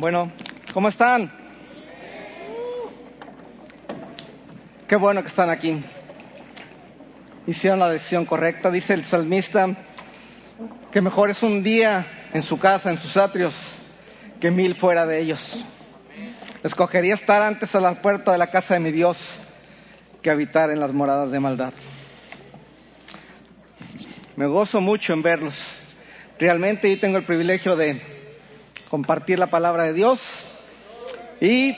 Bueno, ¿cómo están? Qué bueno que están aquí. Hicieron la decisión correcta. Dice el salmista que mejor es un día en su casa, en sus atrios, que mil fuera de ellos. Escogería estar antes a la puerta de la casa de mi Dios que habitar en las moradas de maldad. Me gozo mucho en verlos. Realmente yo tengo el privilegio de compartir la palabra de Dios. Y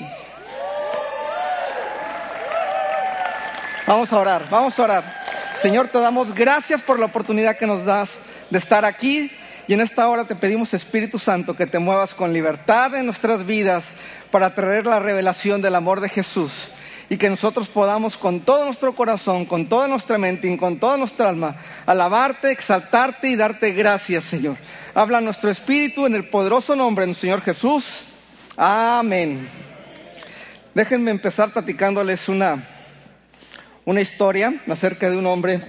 vamos a orar, vamos a orar. Señor, te damos gracias por la oportunidad que nos das de estar aquí. Y en esta hora te pedimos, Espíritu Santo, que te muevas con libertad en nuestras vidas para traer la revelación del amor de Jesús y que nosotros podamos con todo nuestro corazón, con toda nuestra mente y con toda nuestra alma alabarte, exaltarte y darte gracias, Señor. Habla nuestro espíritu en el poderoso nombre del Señor Jesús. Amén. Déjenme empezar platicándoles una, una historia acerca de un hombre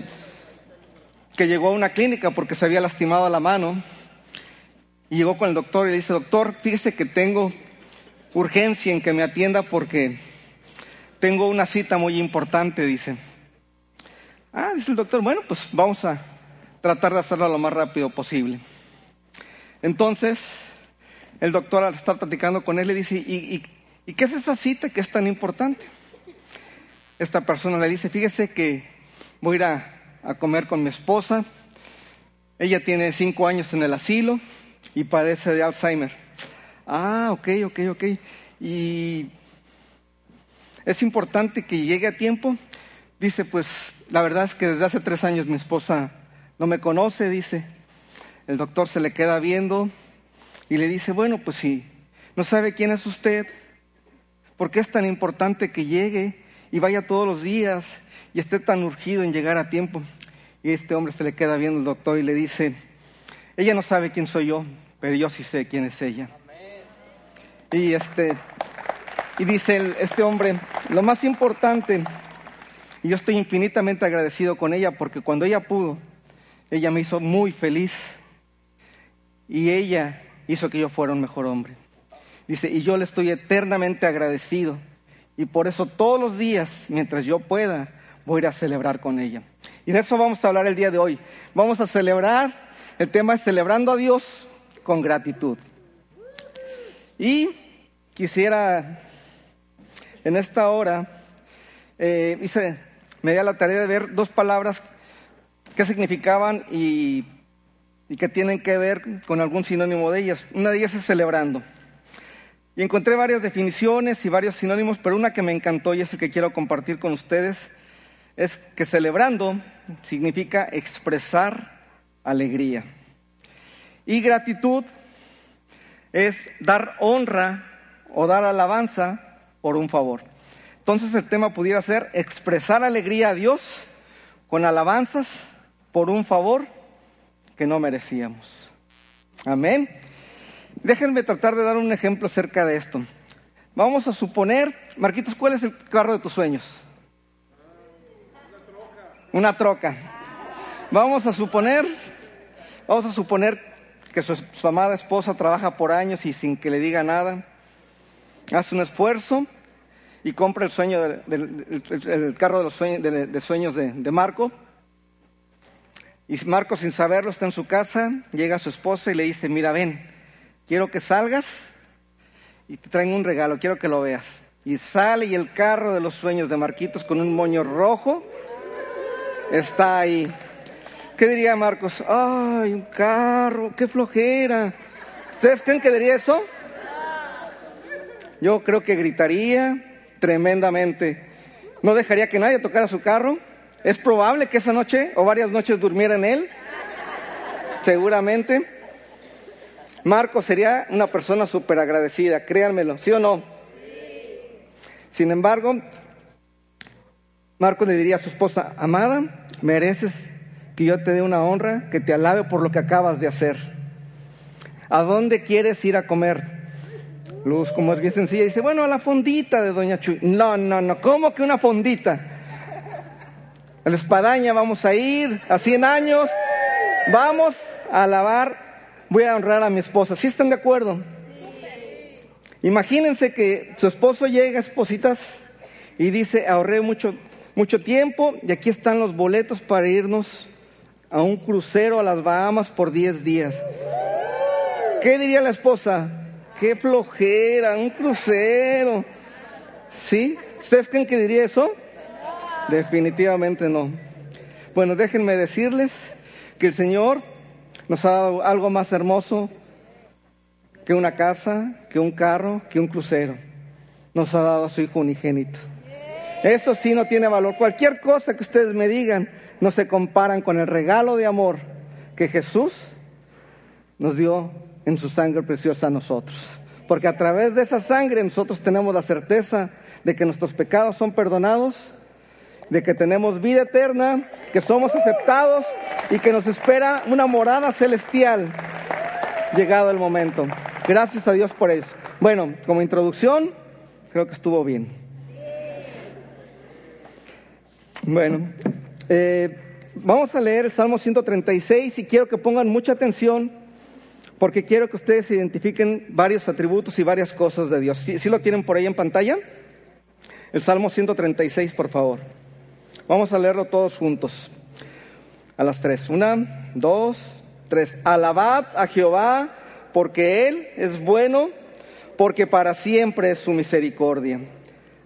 que llegó a una clínica porque se había lastimado la mano y llegó con el doctor y le dice, doctor, fíjese que tengo urgencia en que me atienda porque tengo una cita muy importante, dice. Ah, dice el doctor, bueno, pues vamos a tratar de hacerlo lo más rápido posible. Entonces, el doctor al estar platicando con él le dice, ¿y, qué es esa cita que es tan importante? Esta persona le dice, fíjese que voy a ir a, a comer con mi esposa, ella tiene cinco años en el asilo y padece de Alzheimer. Ah, ok, ok, ok. Y es importante que llegue a tiempo. Dice, pues la verdad es que desde hace tres años mi esposa no me conoce, dice. El doctor se le queda viendo y le dice, bueno, pues si no sabe quién es usted, ¿por qué es tan importante que llegue y vaya todos los días y esté tan urgido en llegar a tiempo? Y este hombre se le queda viendo el doctor y le dice, ella no sabe quién soy yo, pero yo sí sé quién es ella. Y este, y dice este hombre, lo más importante, y yo estoy infinitamente agradecido con ella porque cuando ella pudo, ella me hizo muy feliz y ella hizo que yo fuera un mejor hombre. Dice, y yo le estoy eternamente agradecido y por eso todos los días, mientras yo pueda, voy a ir a celebrar con ella. Y de eso vamos a hablar el día de hoy. Vamos a celebrar, el tema es celebrando a Dios con gratitud. Y quisiera en esta hora eh, me di la tarea de ver dos palabras que significaban y, y que tienen que ver con algún sinónimo de ellas. Una de ellas es celebrando. Y encontré varias definiciones y varios sinónimos, pero una que me encantó y es el que quiero compartir con ustedes, es que celebrando significa expresar alegría. Y gratitud es dar honra o dar alabanza por un favor. Entonces el tema pudiera ser expresar alegría a Dios con alabanzas por un favor que no merecíamos. Amén. Déjenme tratar de dar un ejemplo acerca de esto. Vamos a suponer, Marquitos, ¿cuál es el carro de tus sueños? Una troca. Vamos a suponer, vamos a suponer que su, su amada esposa trabaja por años y sin que le diga nada hace un esfuerzo y compra el, sueño del, carro de los sueños, de, sueños de, de, Marco. Y Marco, sin saberlo, está en su casa, llega a su esposa y le dice, mira, ven, quiero que salgas y te traen un regalo, quiero que lo veas. Y sale y el carro de los sueños de Marquitos con un moño rojo está ahí. ¿Qué diría Marcos? Ay, un carro, qué flojera. ¿Ustedes creen que diría eso? Yo creo que gritaría tremendamente. No dejaría que nadie tocara su carro. Es probable que esa noche o varias noches durmiera en él. Seguramente. Marco sería una persona súper agradecida, créanmelo, ¿sí o no? Sin embargo, Marco le diría a su esposa, amada, mereces que yo te dé una honra, que te alabe por lo que acabas de hacer. ¿A dónde quieres ir a comer? Luz, como es bien sencilla, dice, bueno, a la fondita de Doña Chuy. No, no, no, ¿cómo que una fondita? A la espadaña vamos a ir, a 100 años, vamos a alabar, voy a honrar a mi esposa. ¿Sí están de acuerdo? Imagínense que su esposo llega, espositas, y dice, ahorré mucho, mucho tiempo y aquí están los boletos para irnos a un crucero a las Bahamas por 10 días. ¿Qué diría la esposa? Qué flojera, un crucero. ¿Sí? ¿Ustedes creen que diría eso? Definitivamente no. Bueno, déjenme decirles que el Señor nos ha dado algo más hermoso que una casa, que un carro, que un crucero. Nos ha dado a su Hijo unigénito. Eso sí no tiene valor. Cualquier cosa que ustedes me digan no se comparan con el regalo de amor que Jesús nos dio en su sangre preciosa a nosotros. Porque a través de esa sangre nosotros tenemos la certeza de que nuestros pecados son perdonados, de que tenemos vida eterna, que somos aceptados y que nos espera una morada celestial llegado el momento. Gracias a Dios por eso. Bueno, como introducción, creo que estuvo bien. Bueno, eh, vamos a leer el Salmo 136 y quiero que pongan mucha atención porque quiero que ustedes identifiquen varios atributos y varias cosas de Dios. ¿Sí, lo tienen por ahí en pantalla? El Salmo 136, por favor. Vamos a leerlo todos juntos. A las tres. Una, dos, tres. Alabad a Jehová porque Él es bueno, porque para siempre es su misericordia.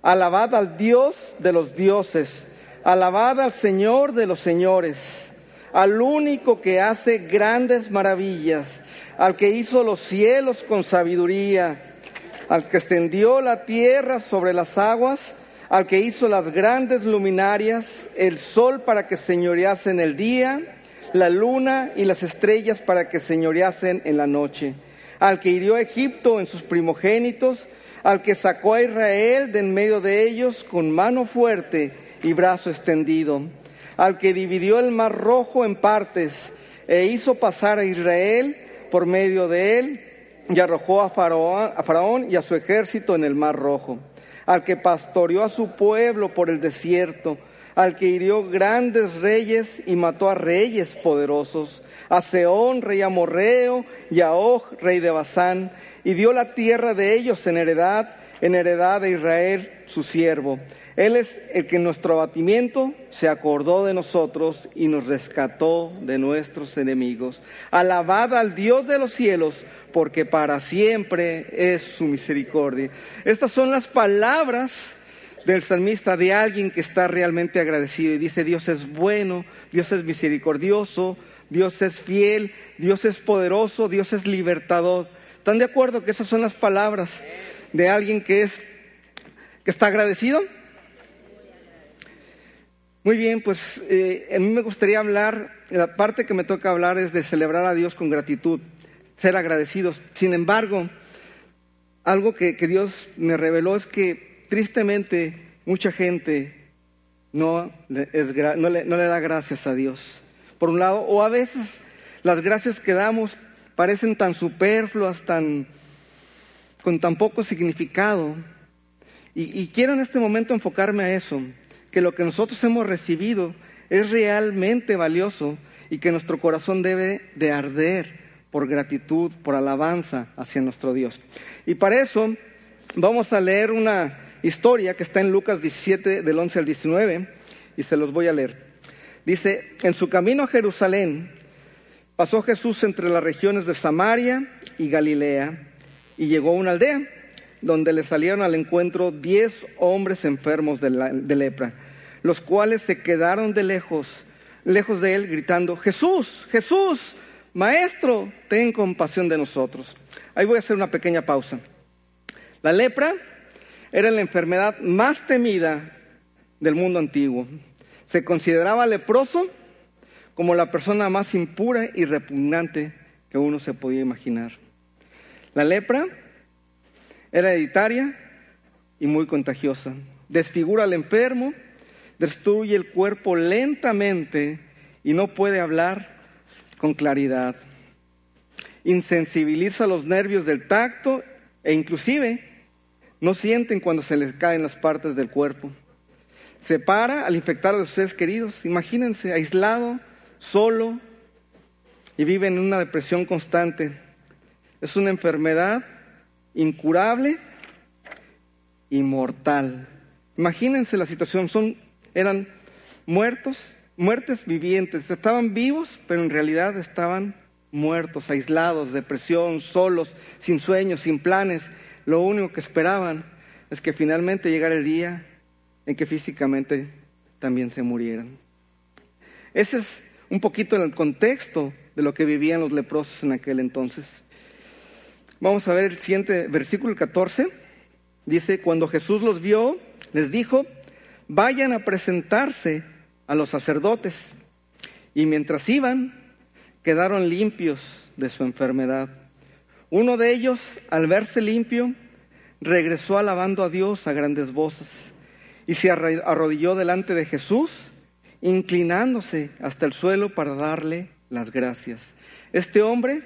Alabad al Dios de los dioses, alabad al Señor de los señores, al único que hace grandes maravillas, al que hizo los cielos con sabiduría, al que extendió la tierra sobre las aguas, al que hizo las grandes luminarias, el sol para que señorease en el día, la luna y las estrellas para que señoreasen en la noche, al que hirió a Egipto en sus primogénitos, al que sacó a Israel de en medio de ellos con mano fuerte y brazo extendido, al que dividió el mar rojo en partes e hizo pasar a Israel por medio de él y arrojó a Faraón, Faraón y a su ejército en el mar rojo, al que pastoreó a su pueblo por el desierto, al que hirió grandes reyes y mató a reyes poderosos, a Seón, rey amorreo, y a Og, rey de Basán, y dio la tierra de ellos en heredad, en heredad de Israel, su siervo. Él es el que en nuestro abatimiento se acordó de nosotros y nos rescató de nuestros enemigos. Alabad al Dios de los cielos, porque para siempre es su misericordia. Estas son las palabras del salmista, de alguien que está realmente agradecido y dice, Dios es bueno, Dios es misericordioso, Dios es fiel, Dios es poderoso, Dios es libertador. ¿Están de acuerdo que esas son las palabras de alguien que es que está agradecido? Muy bien, pues eh, a mí me gustaría hablar, la parte que me toca hablar es de celebrar a Dios con gratitud, ser agradecidos. Sin embargo, algo que Dios me reveló es que tristemente mucha gente no, le, da gracias a Dios. Por un lado, o a veces las gracias que damos parecen tan superfluas, tan, con tan poco significado. Y, quiero en este momento enfocarme a eso, que lo que nosotros hemos recibido es realmente valioso y que nuestro corazón debe de arder por gratitud, por alabanza hacia nuestro Dios. Y para eso vamos a leer una, historia que está en Lucas 17 del 11 al 19 y se los voy a leer. Dice, en su camino a Jerusalén pasó Jesús entre las regiones de Samaria y Galilea y llegó a una aldea donde le salieron al encuentro diez hombres enfermos de, de lepra, los cuales se quedaron de lejos, lejos de él, gritando, Jesús, Jesús, Maestro, ten compasión de nosotros. Ahí voy a hacer una pequeña pausa. La lepra era la enfermedad más temida del mundo antiguo. Se consideraba leproso como la persona más impura y repugnante que uno se podía imaginar. La lepra era hereditaria y muy contagiosa. Desfigura al enfermo, destruye el cuerpo lentamente y no puede hablar con claridad. Insensibiliza los nervios del tacto e inclusive no sienten cuando se les caen las partes del cuerpo. Se para al infectar a sus seres queridos. Imagínense, aislado, solo, y vive en una depresión constante. Es una enfermedad incurable y mortal. Imagínense la situación, son, eran muertos, muertes vivientes, estaban vivos, pero en realidad estaban muertos, aislados, depresión, solos, sin sueños, sin planes. Lo único que esperaban es que finalmente llegara el día en que físicamente también se murieran. Ese es un poquito el contexto de lo que vivían los leprosos en aquel entonces. Vamos a ver el siguiente versículo 14. Dice, cuando Jesús los vio, les dijo, vayan a presentarse a los sacerdotes. Y mientras iban, quedaron limpios de su enfermedad. Uno de ellos, al verse limpio, regresó alabando a Dios a grandes voces y se arrodilló delante de Jesús, inclinándose hasta el suelo para darle las gracias. Este hombre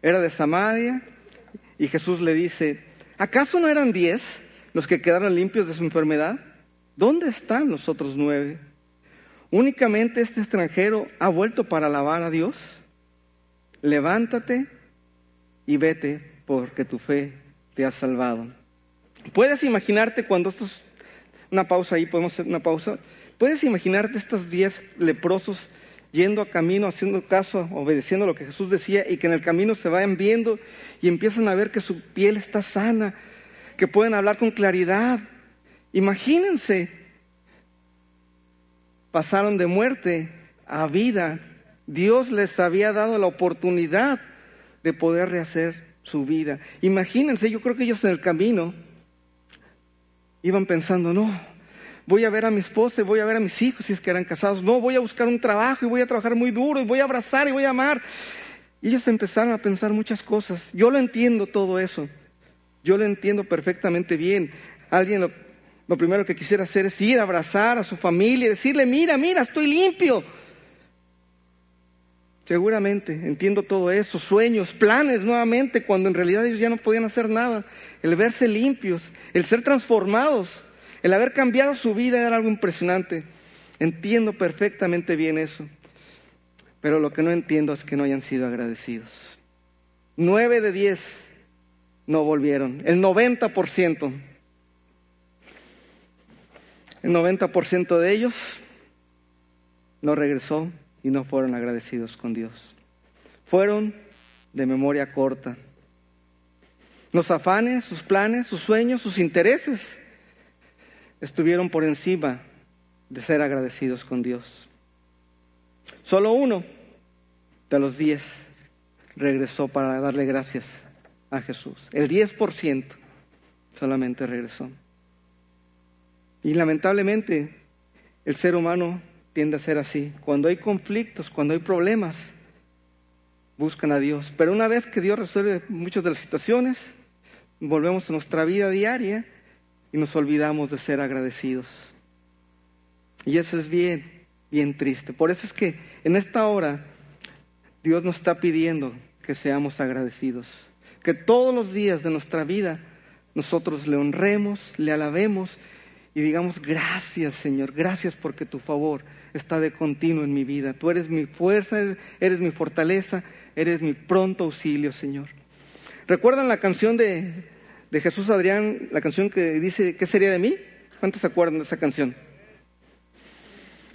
era de Samaria y Jesús le dice, ¿acaso no eran diez los que quedaron limpios de su enfermedad? ¿Dónde están los otros nueve? ¿Únicamente este extranjero ha vuelto para alabar a Dios? Levántate y vete porque tu fe te ha salvado. ¿Puedes imaginarte cuando estos una pausa ahí, podemos hacer una pausa. ¿Puedes imaginarte estos diez leprosos yendo a camino, haciendo caso, obedeciendo lo que Jesús decía y que en el camino se vayan viendo y empiezan a ver que su piel está sana, que pueden hablar con claridad? Imagínense, pasaron de muerte a vida. Dios les había dado la oportunidad de poder rehacer su vida. Imagínense, yo creo que ellos en el camino iban pensando, no, voy a ver a mi esposa y voy a ver a mis hijos si es que eran casados, no, voy a buscar un trabajo y voy a trabajar muy duro y voy a abrazar y voy a amar. Y ellos empezaron a pensar muchas cosas. Yo lo entiendo todo eso. Yo lo entiendo perfectamente bien. Alguien lo, lo primero que quisiera hacer es ir a abrazar a su familia y decirle, mira, mira, estoy limpio. Seguramente, entiendo todo eso, sueños, planes nuevamente, cuando en realidad ellos ya no podían hacer nada. El verse limpios, el ser transformados, el haber cambiado su vida era algo impresionante. Entiendo perfectamente bien eso. Pero lo que no entiendo es que no hayan sido agradecidos. Nueve de diez no volvieron. El 90%. El 90% de ellos no regresó y no fueron agradecidos con Dios. Fueron de memoria corta. Los afanes, sus planes, sus sueños, sus intereses estuvieron por encima de ser agradecidos con Dios. Solo uno de los diez regresó para darle gracias a Jesús. El diez por ciento solamente regresó. Y lamentablemente el ser humano tiende a ser así. Cuando hay conflictos, cuando hay problemas, buscan a Dios. Pero una vez que Dios resuelve muchas de las situaciones, volvemos a nuestra vida diaria y nos olvidamos de ser agradecidos. Y eso es bien, bien triste. Por eso es que en esta hora Dios nos está pidiendo que seamos agradecidos. Que todos los días de nuestra vida nosotros le honremos, le alabemos y digamos gracias Señor, gracias porque tu favor está de continuo en mi vida. Tú eres mi fuerza, eres, mi fortaleza, eres mi pronto auxilio, Señor. ¿Recuerdan la canción de, de Jesús Adrián, la canción que dice, ¿qué sería de mí? ¿Cuántos se acuerdan de esa canción?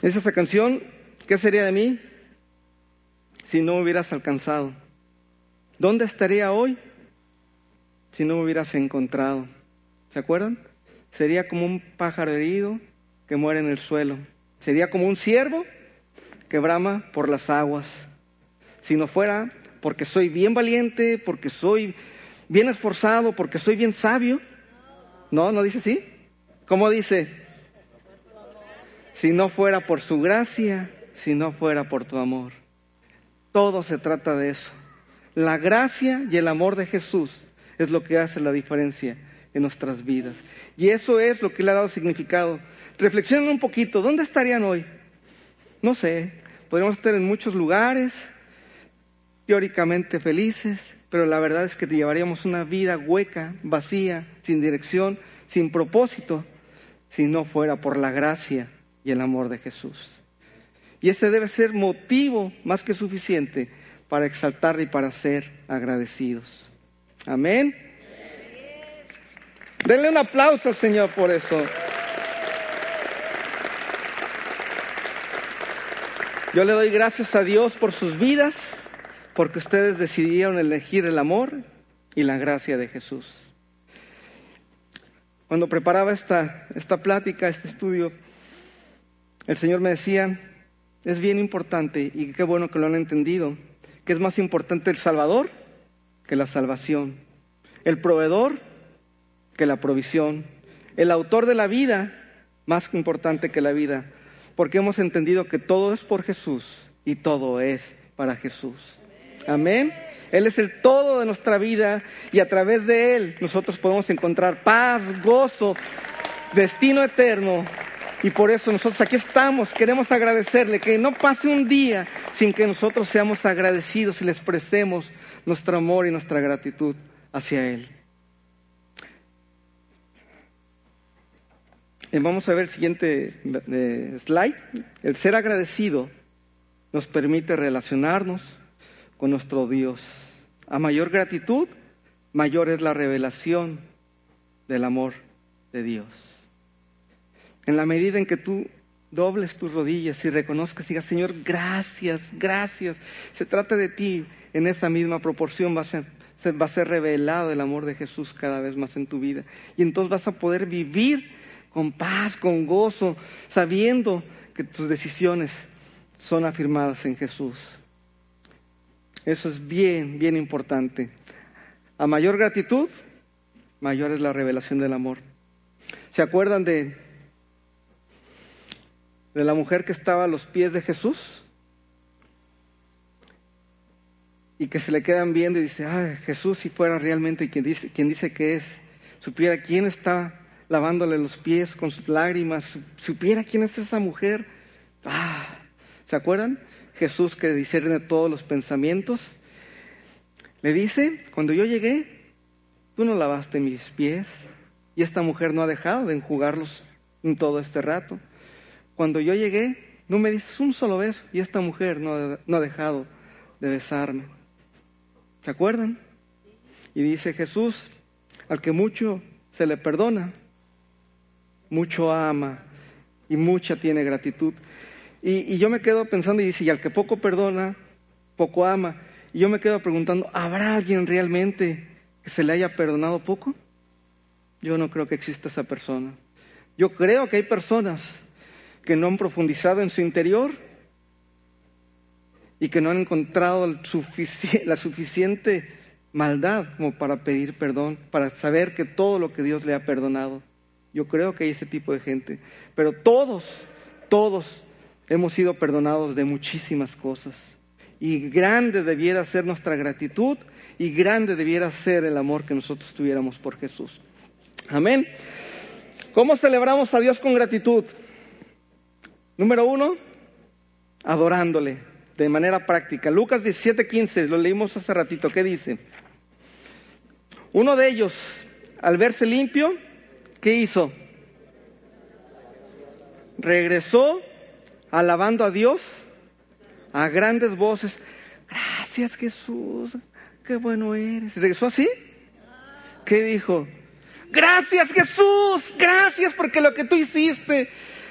Es esa canción, ¿qué sería de mí si no me hubieras alcanzado? ¿Dónde estaría hoy si no me hubieras encontrado? ¿Se acuerdan? Sería como un pájaro herido que muere en el suelo. Sería como un ciervo que brama por las aguas. Si no fuera porque soy bien valiente, porque soy bien esforzado, porque soy bien sabio. No, no dice así. ¿Cómo dice? Si no fuera por su gracia, si no fuera por tu amor. Todo se trata de eso. La gracia y el amor de Jesús es lo que hace la diferencia en nuestras vidas. Y eso es lo que le ha dado significado Reflexionen un poquito, ¿dónde estarían hoy? No sé, podríamos estar en muchos lugares, teóricamente felices, pero la verdad es que te llevaríamos una vida hueca, vacía, sin dirección, sin propósito, si no fuera por la gracia y el amor de Jesús. Y ese debe ser motivo más que suficiente para exaltar y para ser agradecidos. Amén. Denle un aplauso al Señor por eso. Yo le doy gracias a Dios por sus vidas, porque ustedes decidieron elegir el amor y la gracia de Jesús. Cuando preparaba esta, esta plática, este estudio, el Señor me decía, es bien importante y qué bueno que lo han entendido, que es más importante el Salvador que la salvación, el proveedor que la provisión, el autor de la vida más importante que la vida, porque hemos entendido que todo es por Jesús y todo es para Jesús. Amén. Él es el todo de nuestra vida y a través de Él nosotros podemos encontrar paz, gozo, destino eterno. Y por eso nosotros aquí estamos, queremos agradecerle, que no pase un día sin que nosotros seamos agradecidos y le expresemos nuestro amor y nuestra gratitud hacia Él. Eh, vamos a ver el siguiente eh, slide. El ser agradecido nos permite relacionarnos con nuestro Dios. A mayor gratitud, mayor es la revelación del amor de Dios. En la medida en que tú dobles tus rodillas y reconozcas y digas, Señor, gracias, gracias, se trata de ti, en esa misma proporción va a ser, va a ser revelado el amor de Jesús cada vez más en tu vida. Y entonces vas a poder vivir con paz, con gozo, sabiendo que tus decisiones son afirmadas en Jesús. Eso es bien, bien importante. A mayor gratitud, mayor es la revelación del amor. ¿Se acuerdan de, de la mujer que estaba a los pies de Jesús? Y que se le quedan viendo y dice, ay, Jesús si fuera realmente quien dice, quien dice que es, supiera quién está lavándole los pies con sus lágrimas, supiera quién es esa mujer. Ah, ¿Se acuerdan? Jesús que discierne todos los pensamientos. Le dice, cuando yo llegué, tú no lavaste mis pies y esta mujer no ha dejado de enjugarlos en todo este rato. Cuando yo llegué, no me dices un solo beso y esta mujer no, no ha dejado de besarme. ¿Se acuerdan? Y dice Jesús, al que mucho se le perdona, mucho ama y mucha tiene gratitud. Y, yo me quedo pensando y dice, y al que poco perdona, poco ama. Y yo me quedo preguntando, ¿habrá alguien realmente que se le haya perdonado poco? Yo no creo que exista esa persona. Yo creo que hay personas que no han profundizado en su interior y que no han encontrado la suficiente maldad como para pedir perdón, para saber que todo lo que Dios le ha perdonado. Yo creo que hay ese tipo de gente. Pero todos, todos hemos sido perdonados de muchísimas cosas. Y grande debiera ser nuestra gratitud y grande debiera ser el amor que nosotros tuviéramos por Jesús. Amén. ¿Cómo celebramos a Dios con gratitud? Número uno, adorándole de manera práctica. Lucas 17:15, lo leímos hace ratito, ¿qué dice? Uno de ellos, al verse limpio, ¿qué hizo? Regresó alabando a Dios a grandes voces. Gracias Jesús, qué bueno eres. ¿Regresó así? ¿Qué dijo? Gracias Jesús, gracias porque lo que tú hiciste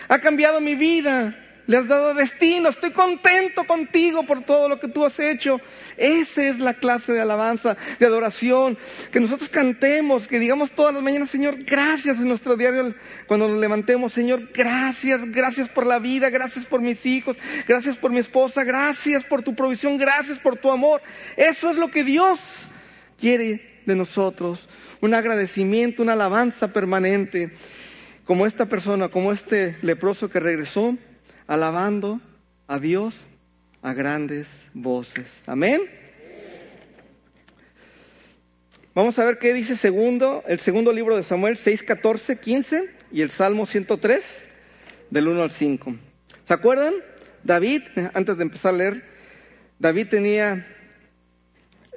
ha cambiado mi vida le has dado destino, estoy contento contigo por todo lo que tú has hecho. Esa es la clase de alabanza, de adoración, que nosotros cantemos, que digamos todas las mañanas, Señor, gracias en nuestro diario, cuando nos levantemos, Señor, gracias, gracias por la vida, gracias por mis hijos, gracias por mi esposa, gracias por tu provisión, gracias por tu amor. Eso es lo que Dios quiere de nosotros, un agradecimiento, una alabanza permanente, como esta persona, como este leproso que regresó alabando a Dios a grandes voces. Amén. Vamos a ver qué dice segundo, el segundo libro de Samuel 6, 14, 15 y el Salmo 103 del 1 al 5. ¿Se acuerdan? David, antes de empezar a leer, David tenía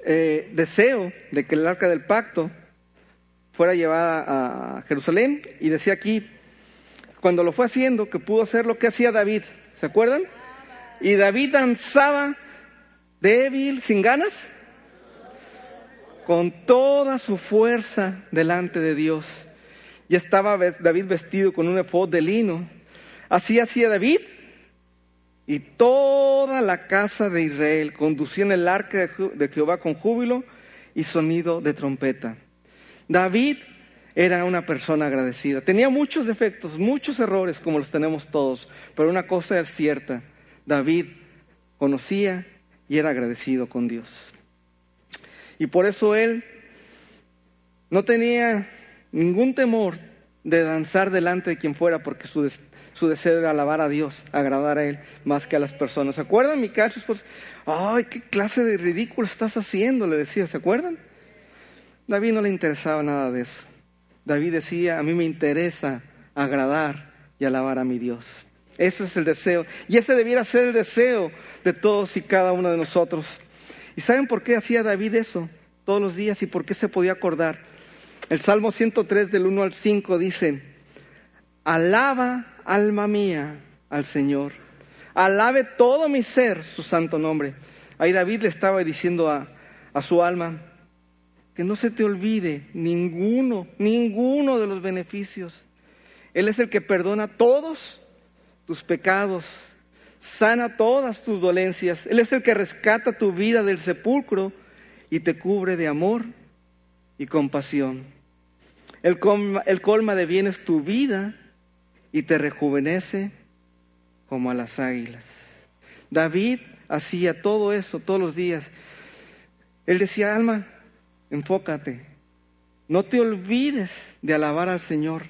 eh, deseo de que el arca del pacto fuera llevada a Jerusalén y decía aquí, cuando lo fue haciendo, que pudo hacer lo que hacía David. ¿Se acuerdan? Y David danzaba débil, sin ganas, con toda su fuerza delante de Dios. y estaba David vestido con un efod de lino. Así hacía David y toda la casa de Israel conducían el arca de Jehová con júbilo y sonido de trompeta. David era una persona agradecida. Tenía muchos defectos, muchos errores como los tenemos todos, pero una cosa es cierta, David conocía y era agradecido con Dios. Y por eso él no tenía ningún temor de danzar delante de quien fuera, porque su, deseo era alabar a Dios, agradar a Él más que a las personas. ¿Se acuerdan, mi cacho? Pues, ay, qué clase de ridículo estás haciendo, le decía, ¿se acuerdan? David no le interesaba nada de eso. David decía, a mí me interesa agradar y alabar a mi Dios. Ese es el deseo. Y ese debiera ser el deseo de todos y cada uno de nosotros. ¿Y saben por qué hacía David eso todos los días y por qué se podía acordar? El Salmo 103 del 1 al 5 dice, alaba alma mía al Señor, alabe todo mi ser su santo nombre. Ahí David le estaba diciendo a, a su alma, que no se te olvide ninguno, ninguno de los beneficios. Él es el que perdona todos tus pecados, sana todas tus dolencias. Él es el que rescata tu vida del sepulcro y te cubre de amor y compasión. El colma, de bienes tu vida y te rejuvenece como a las águilas. David hacía todo eso todos los días. Él decía, alma, enfócate. No te olvides de alabar al Señor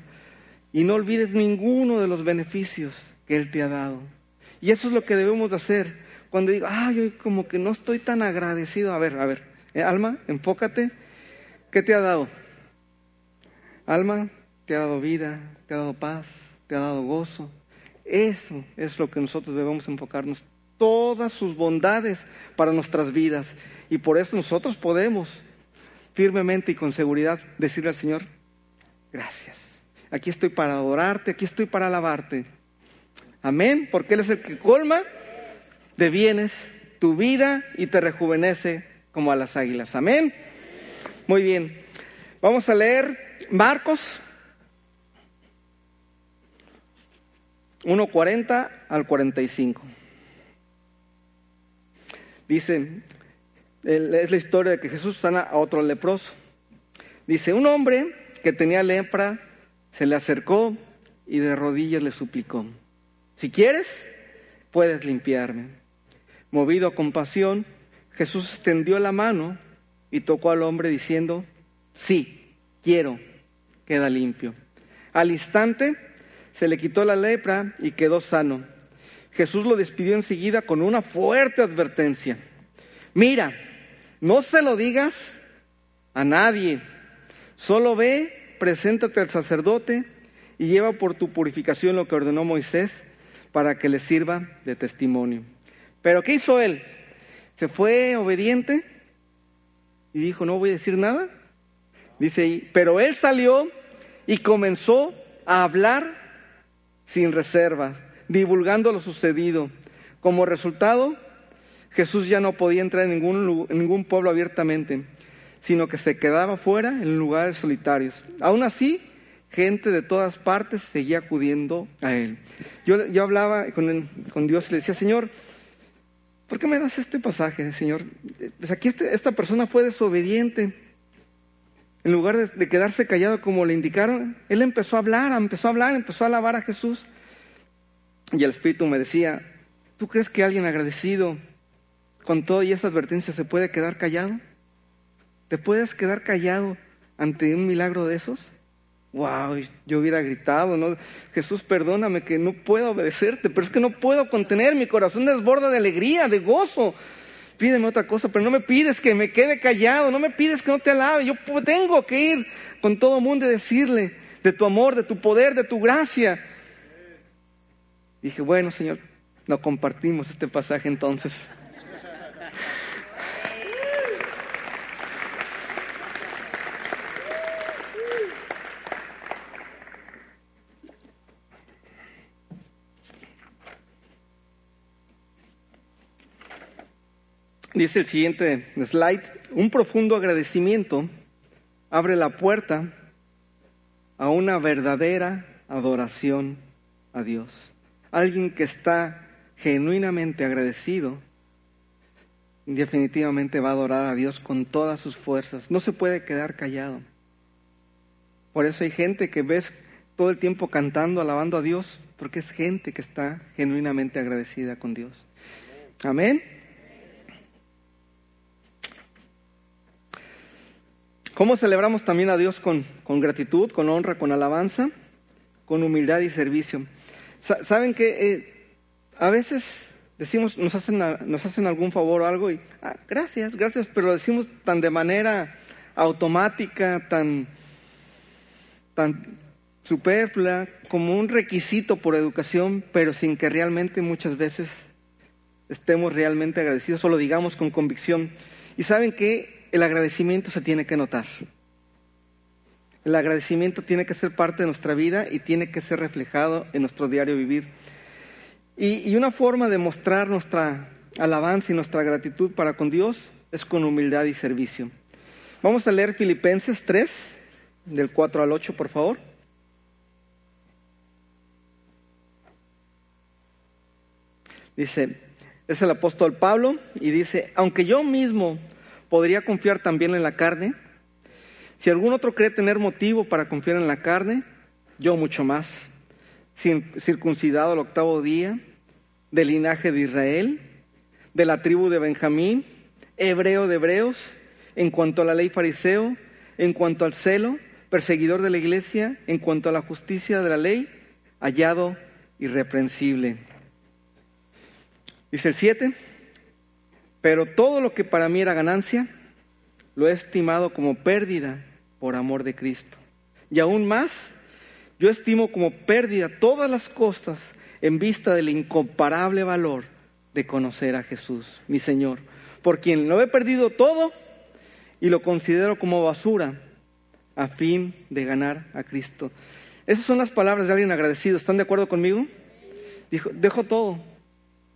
y no olvides ninguno de los beneficios que Él te ha dado. Y eso es lo que debemos de hacer. Cuando digo, ah, yo como que no estoy tan agradecido. A ver, a ver, eh, alma, enfócate. ¿Qué te ha dado? Alma, te ha dado vida, te ha dado paz, te ha dado gozo. Eso es lo que nosotros debemos enfocarnos. Todas sus bondades para nuestras vidas. Y por eso nosotros podemos firmemente y con seguridad decirle al Señor, gracias. Aquí estoy para adorarte, aquí estoy para alabarte. Amén, porque Él es el que colma de bienes tu vida y te rejuvenece como a las águilas. Amén. Muy bien. Vamos a leer Marcos 1.40 al 45. Dice, es la historia de que Jesús sana a otro leproso. Dice, un hombre que tenía lepra se le acercó y de rodillas le suplicó, si quieres, puedes limpiarme. Movido a compasión, Jesús extendió la mano y tocó al hombre diciendo, sí, quiero, queda limpio. Al instante se le quitó la lepra y quedó sano. Jesús lo despidió enseguida con una fuerte advertencia. Mira, no se lo digas a nadie. Solo ve, preséntate al sacerdote y lleva por tu purificación lo que ordenó Moisés para que le sirva de testimonio. Pero ¿qué hizo él? ¿Se fue obediente? Y dijo, no voy a decir nada. Dice, pero él salió y comenzó a hablar sin reservas, divulgando lo sucedido. Como resultado, Jesús ya no podía entrar en ningún, pueblo abiertamente, sino que se quedaba fuera en lugares solitarios. Aún así, gente de todas partes seguía acudiendo a él. Yo, yo hablaba con, Dios y le decía, Señor, ¿por qué me das este pasaje, Señor? Pues aquí este, esta persona fue desobediente en lugar de, quedarse callado como le indicaron, él empezó a hablar, empezó a hablar, empezó a alabar a Jesús. Y el Espíritu me decía, ¿tú crees que alguien agradecido con todo y esa advertencia se puede quedar callado? ¿Te puedes quedar callado ante un milagro de esos? Wow, yo hubiera gritado, ¿no? Jesús, perdóname que no puedo obedecerte, pero es que no puedo contener, mi corazón desborda de alegría, de gozo pídeme otra cosa, pero no me pides que me quede callado, no me pides que no te alabe. Yo tengo que ir con todo mundo y decirle de tu amor, de tu poder, de tu gracia. Dije, bueno, Señor, no compartimos este pasaje entonces. Dice el siguiente slide, un profundo agradecimiento abre la puerta a una verdadera adoración a Dios. Alguien que está genuinamente agradecido, definitivamente va a adorar a Dios con todas sus fuerzas. No se puede quedar callado. Por eso hay gente que ves todo el tiempo cantando, alabando a Dios, porque es gente que está genuinamente agradecida con Dios. Amén. ¿Cómo celebramos también a Dios con, con gratitud, con honra, con alabanza, con humildad y servicio? Saben que eh, a veces decimos, nos hacen, nos hacen algún favor o algo y, ah, gracias, gracias, pero lo decimos tan de manera automática, tan, tan superflua, como un requisito por educación, pero sin que realmente muchas veces estemos realmente agradecidos o lo digamos con convicción. Y saben que el agradecimiento se tiene que notar. El agradecimiento tiene que ser parte de nuestra vida y tiene que ser reflejado en nuestro diario vivir. Y, una forma de mostrar nuestra alabanza y nuestra gratitud para con Dios es con humildad y servicio. Vamos a leer Filipenses 3, del 4 al 8, por favor. Dice, es el apóstol Pablo y dice, aunque yo mismo podría confiar también en la carne. Si algún otro cree tener motivo para confiar en la carne, yo mucho más. Circuncidado al octavo día, del linaje de Israel, de la tribu de Benjamín, hebreo de hebreos, en cuanto a la ley fariseo, en cuanto al celo, perseguidor de la iglesia, en cuanto a la justicia de la ley, hallado irreprensible. Dice el 7, pero todo lo que para mí era ganancia, lo he estimado como pérdida por amor de Cristo. Y aún más, yo estimo como pérdida todas las cosas en vista del incomparable valor de conocer a Jesús, mi Señor, por quien lo he perdido todo y lo considero como basura a fin de ganar a Cristo. Esas son las palabras de alguien agradecido. ¿Están de acuerdo conmigo? Dijo, dejo todo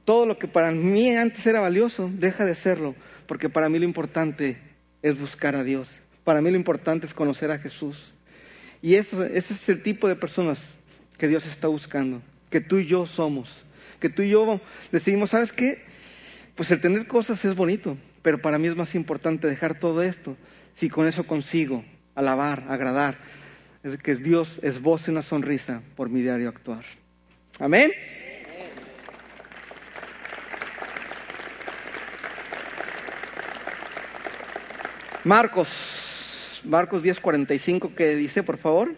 todo lo que para mí antes era valioso, deja de serlo, porque para mí lo importante es buscar a Dios. Para mí lo importante es conocer a Jesús. Y eso, ese es el tipo de personas que Dios está buscando, que tú y yo somos, que tú y yo decidimos, ¿sabes qué? Pues el tener cosas es bonito, pero para mí es más importante dejar todo esto, si con eso consigo alabar, agradar, es que Dios es voz y una sonrisa por mi diario actuar. Amén. Marcos, Marcos 10:45, ¿qué dice, por favor?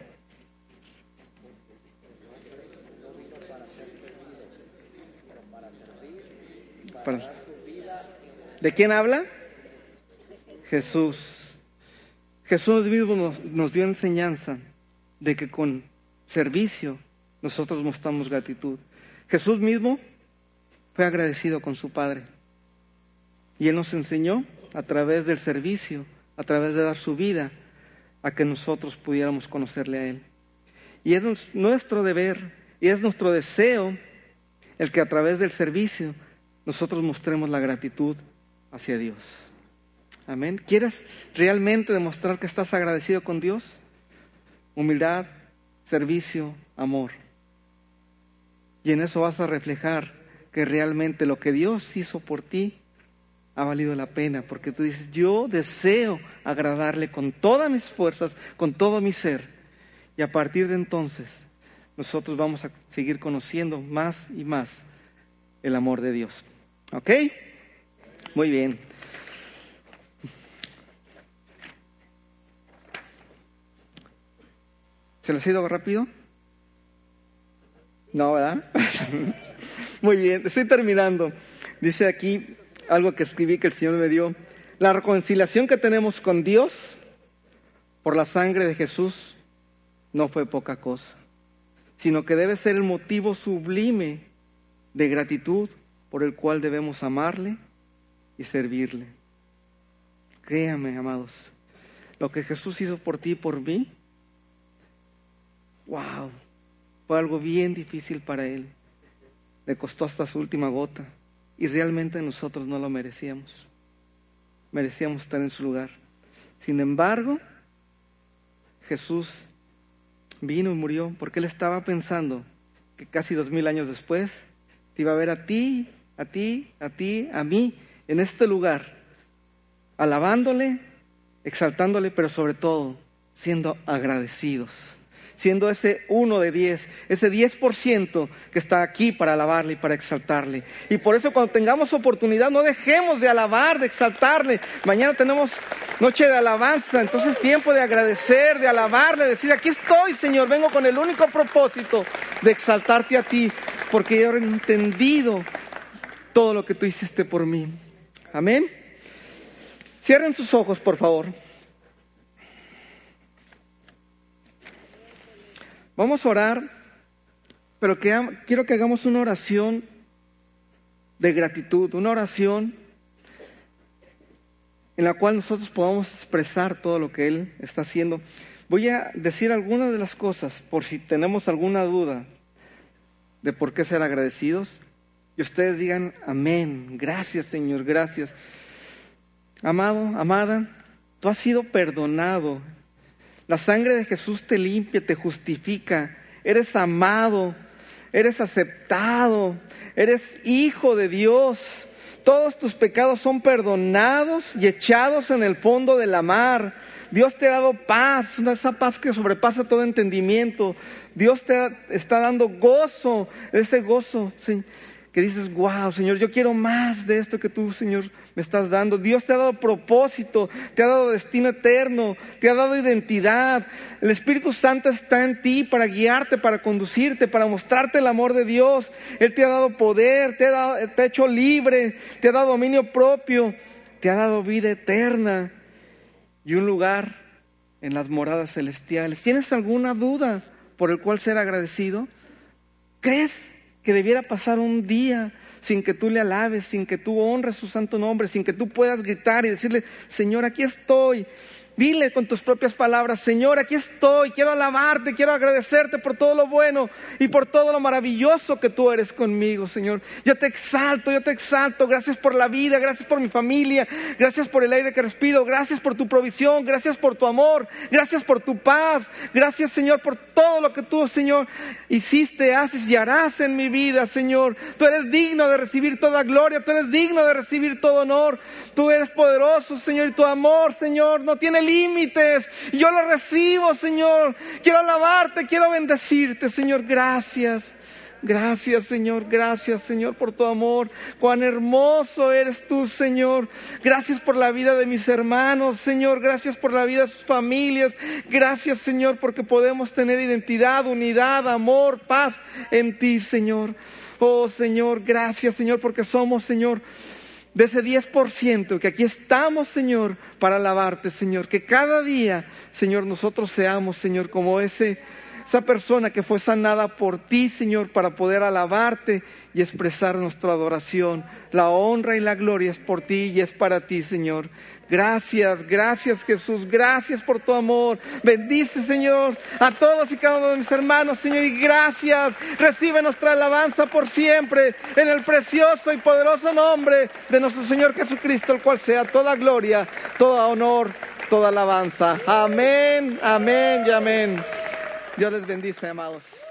¿De quién habla? Jesús. Jesús mismo nos, nos dio enseñanza de que con servicio nosotros mostramos gratitud. Jesús mismo fue agradecido con su Padre. Y Él nos enseñó a través del servicio a través de dar su vida a que nosotros pudiéramos conocerle a Él. Y es nuestro deber y es nuestro deseo el que a través del servicio nosotros mostremos la gratitud hacia Dios. Amén. ¿Quieres realmente demostrar que estás agradecido con Dios? Humildad, servicio, amor. Y en eso vas a reflejar que realmente lo que Dios hizo por ti ha valido la pena, porque tú dices, yo deseo agradarle con todas mis fuerzas, con todo mi ser. Y a partir de entonces, nosotros vamos a seguir conociendo más y más el amor de Dios. ¿Ok? Muy bien. ¿Se les ha ido rápido? No, ¿verdad? Muy bien, estoy terminando. Dice aquí, algo que escribí que el Señor me dio. La reconciliación que tenemos con Dios por la sangre de Jesús no fue poca cosa, sino que debe ser el motivo sublime de gratitud por el cual debemos amarle y servirle. Créame, amados, lo que Jesús hizo por ti y por mí, wow, fue algo bien difícil para Él. Le costó hasta su última gota y realmente nosotros no lo merecíamos. Merecíamos estar en su lugar. Sin embargo, Jesús vino y murió porque Él estaba pensando que casi dos mil años después te iba a ver a ti, a ti, a ti, a mí, en este lugar, alabándole, exaltándole, pero sobre todo siendo agradecidos siendo ese uno de diez, ese diez por ciento que está aquí para alabarle y para exaltarle. Y por eso cuando tengamos oportunidad no dejemos de alabar, de exaltarle. Mañana tenemos noche de alabanza, entonces tiempo de agradecer, de alabarle, de decir, aquí estoy Señor, vengo con el único propósito de exaltarte a ti, porque he entendido todo lo que tú hiciste por mí. Amén. Cierren sus ojos, por favor. Vamos a orar, pero quiero que hagamos una oración de gratitud, una oración en la cual nosotros podamos expresar todo lo que Él está haciendo. Voy a decir algunas de las cosas por si tenemos alguna duda de por qué ser agradecidos. Y ustedes digan, amén, gracias Señor, gracias. Amado, amada, tú has sido perdonado la sangre de Jesús te limpia, te justifica. Eres amado, eres aceptado, eres hijo de Dios. Todos tus pecados son perdonados y echados en el fondo de la mar. Dios te ha dado paz, esa paz que sobrepasa todo entendimiento. Dios te está dando gozo, ese gozo que dices, wow, Señor, yo quiero más de esto que tú, Señor, me estás dando. Dios te ha dado propósito, te ha dado destino eterno, te ha dado identidad. El Espíritu Santo está en ti para guiarte, para conducirte, para mostrarte el amor de Dios. Él te ha dado poder, te ha, te ha hecho libre, te ha dado dominio propio, te ha dado vida eterna y un lugar en las moradas celestiales. ¿Tienes alguna duda por el cual ser agradecido? ¿Crees? Que debiera pasar un día sin que tú le alabes, sin que tú honres su santo nombre, sin que tú puedas gritar y decirle, Señor, aquí estoy, Dile con tus propias palabras, Señor, aquí estoy, quiero alabarte, quiero agradecerte por todo lo bueno y por todo lo maravilloso que tú eres conmigo, Señor. Yo te exalto, yo te exalto. Gracias por la vida, gracias por mi familia, gracias por el aire que respiro, gracias por tu provisión, gracias por tu amor, gracias por tu paz, gracias, Señor, por todo lo que tú, Señor, hiciste, haces y harás en mi vida, Señor. Tú eres digno de recibir toda gloria, tú eres digno de recibir todo honor. Tú eres poderoso, Señor, y tu amor, Señor, no tiene límites. Yo lo recibo, Señor. Quiero alabarte, quiero bendecirte, Señor. Gracias. Gracias, Señor. Gracias, Señor, por tu amor. Cuán hermoso eres tú, Señor. Gracias por la vida de mis hermanos, Señor. Gracias por la vida de sus familias. Gracias, Señor, porque podemos tener identidad, unidad, amor, paz en ti, Señor. Oh, Señor, gracias, Señor, porque somos, Señor, de ese 10%, que aquí estamos, Señor, para alabarte, Señor. Que cada día, Señor, nosotros seamos, Señor, como ese, esa persona que fue sanada por ti, Señor, para poder alabarte y expresar nuestra adoración. La honra y la gloria es por ti y es para ti, Señor. Gracias, gracias Jesús, gracias por tu amor. Bendice, Señor, a todos y cada uno de mis hermanos, Señor, y gracias. Recibe nuestra alabanza por siempre en el precioso y poderoso nombre de nuestro Señor Jesucristo, el cual sea toda gloria, toda honor, toda alabanza. Amén, amén y amén. Dios les bendice, amados.